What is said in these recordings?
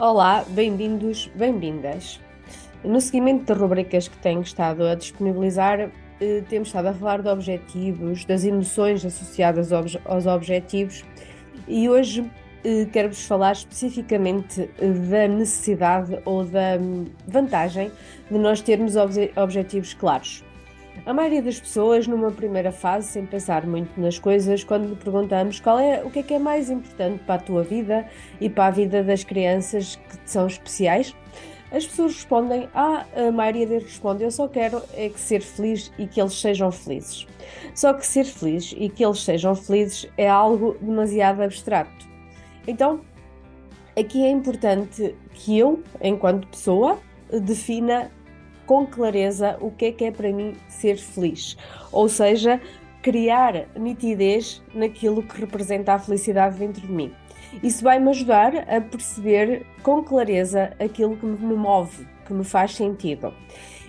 Olá, bem-vindos, bem-vindas. No seguimento das rubricas que tenho estado a disponibilizar, eh, temos estado a falar de objetivos, das emoções associadas aos objetivos e hoje eh, quero-vos falar especificamente eh, da necessidade ou da hum, vantagem de nós termos objetivos claros. A maioria das pessoas, numa primeira fase, sem pensar muito nas coisas, quando lhe perguntamos qual é o que é que é mais importante para a tua vida e para a vida das crianças que são especiais, as pessoas respondem, ah, a maioria deles responde, eu só quero é que ser feliz e que eles sejam felizes. Só que ser feliz e que eles sejam felizes é algo demasiado abstrato. Então, aqui é importante que eu, enquanto pessoa, defina com clareza o que é que é para mim ser feliz. Ou seja, criar nitidez naquilo que representa a felicidade dentro de mim. Isso vai-me ajudar a perceber com clareza aquilo que me move, que me faz sentido.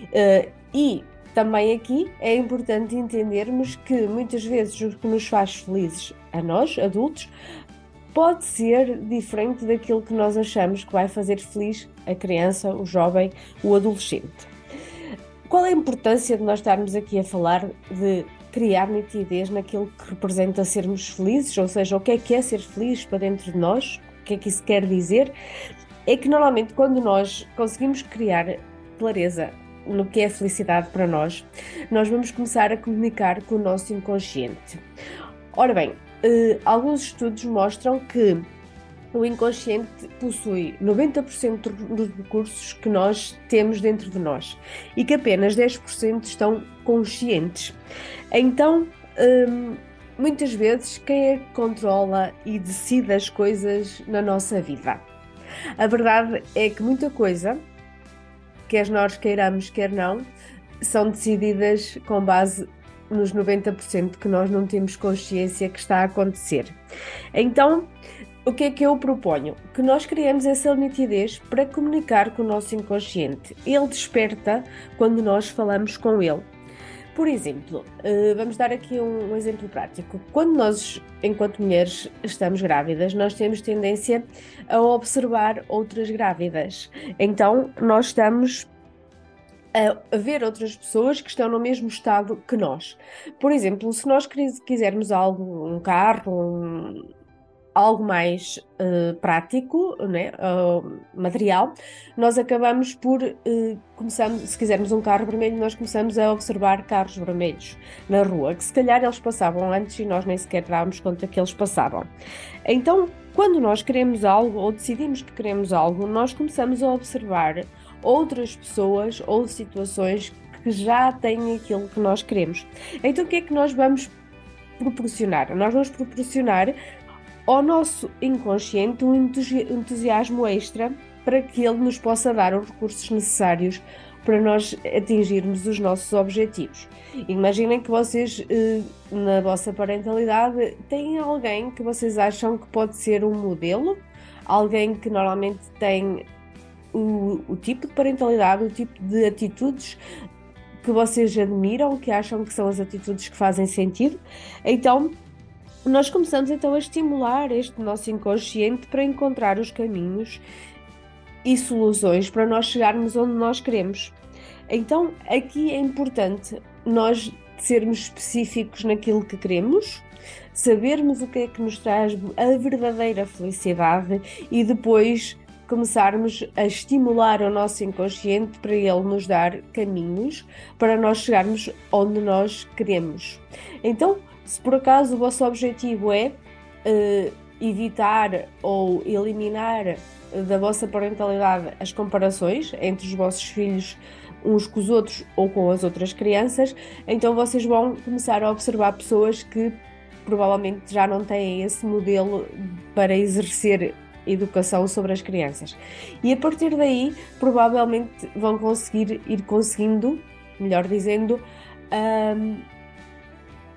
Uh, e também aqui é importante entendermos que muitas vezes o que nos faz felizes a nós, adultos, pode ser diferente daquilo que nós achamos que vai fazer feliz a criança, o jovem, o adolescente. Qual é a importância de nós estarmos aqui a falar de criar nitidez naquilo que representa sermos felizes, ou seja, o que é que é ser feliz para dentro de nós, o que é que isso quer dizer? É que normalmente quando nós conseguimos criar clareza no que é felicidade para nós, nós vamos começar a comunicar com o nosso inconsciente. Ora bem, eh, alguns estudos mostram que o inconsciente possui 90% dos recursos que nós temos dentro de nós e que apenas 10% estão conscientes. Então, hum, muitas vezes, quem é que controla e decide as coisas na nossa vida? A verdade é que muita coisa, quer nós queiramos, quer não, são decididas com base nos 90% que nós não temos consciência que está a acontecer. Então, o que é que eu proponho? Que nós criemos essa nitidez para comunicar com o nosso inconsciente. Ele desperta quando nós falamos com ele. Por exemplo, eh, vamos dar aqui um exemplo prático. Quando nós, enquanto mulheres, estamos grávidas, nós temos tendência a observar outras grávidas. Então, nós estamos a ver outras pessoas que estão no mesmo estado que nós. Por exemplo, se nós quisermos algo, um carro, um, algo mais uh, prático, né, uh, material, nós acabamos por, uh, se quisermos um carro vermelho, nós começamos a observar carros vermelhos na rua, que se calhar eles passavam antes e nós nem sequer dávamos conta que eles passavam. Então, quando nós queremos algo ou decidimos que queremos algo, nós começamos a observar outras pessoas ou situações que já têm aquilo que nós queremos. Então, o que é que nós vamos proporcionar? Nós vamos proporcionar ao nosso inconsciente um entusiasmo extra para que ele nos possa dar os recursos necessários para nós atingirmos os nossos objetivos. Imaginem que vocês, eh, na vossa parentalidade, têm alguém que vocês acham que pode ser um modelo, alguém que normalmente tem o, o tipo de parentalidade, o tipo de atitudes que vocês admiram, que acham que são as atitudes que fazem sentido. Então, nós começamos então a estimular este nosso inconsciente para encontrar os caminhos e soluções para nós chegarmos onde nós queremos. Então, aqui é importante nós sermos específicos naquilo que queremos, sabermos o que é que nos traz a verdadeira felicidade e depois começarmos a estimular o nosso inconsciente para ele nos dar caminhos para nós chegarmos onde nós queremos. Então, se por acaso o vosso objetivo é uh, evitar ou eliminar da vossa parentalidade as comparações entre os vossos filhos uns com os outros ou com as outras crianças, então vocês vão começar a observar pessoas que provavelmente já não têm esse modelo para exercer educação sobre as crianças. E a partir daí, provavelmente vão conseguir ir conseguindo, melhor dizendo, um,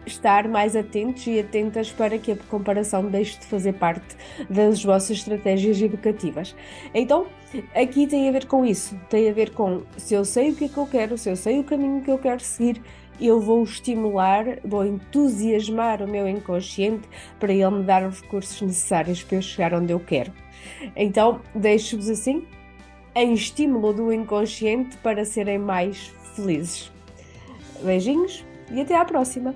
estar mais atentos e atentas para que a comparação deixe de fazer parte das vossas estratégias educativas. Então, aqui tem a ver com isso, tem a ver com se eu sei o que é que eu quero, se eu sei o caminho que eu quero seguir, eu vou estimular, vou entusiasmar o meu inconsciente para ele me dar os recursos necessários para eu chegar onde eu quero. Então, deixo-vos assim em estímulo do inconsciente para serem mais felizes. Beijinhos e até à próxima!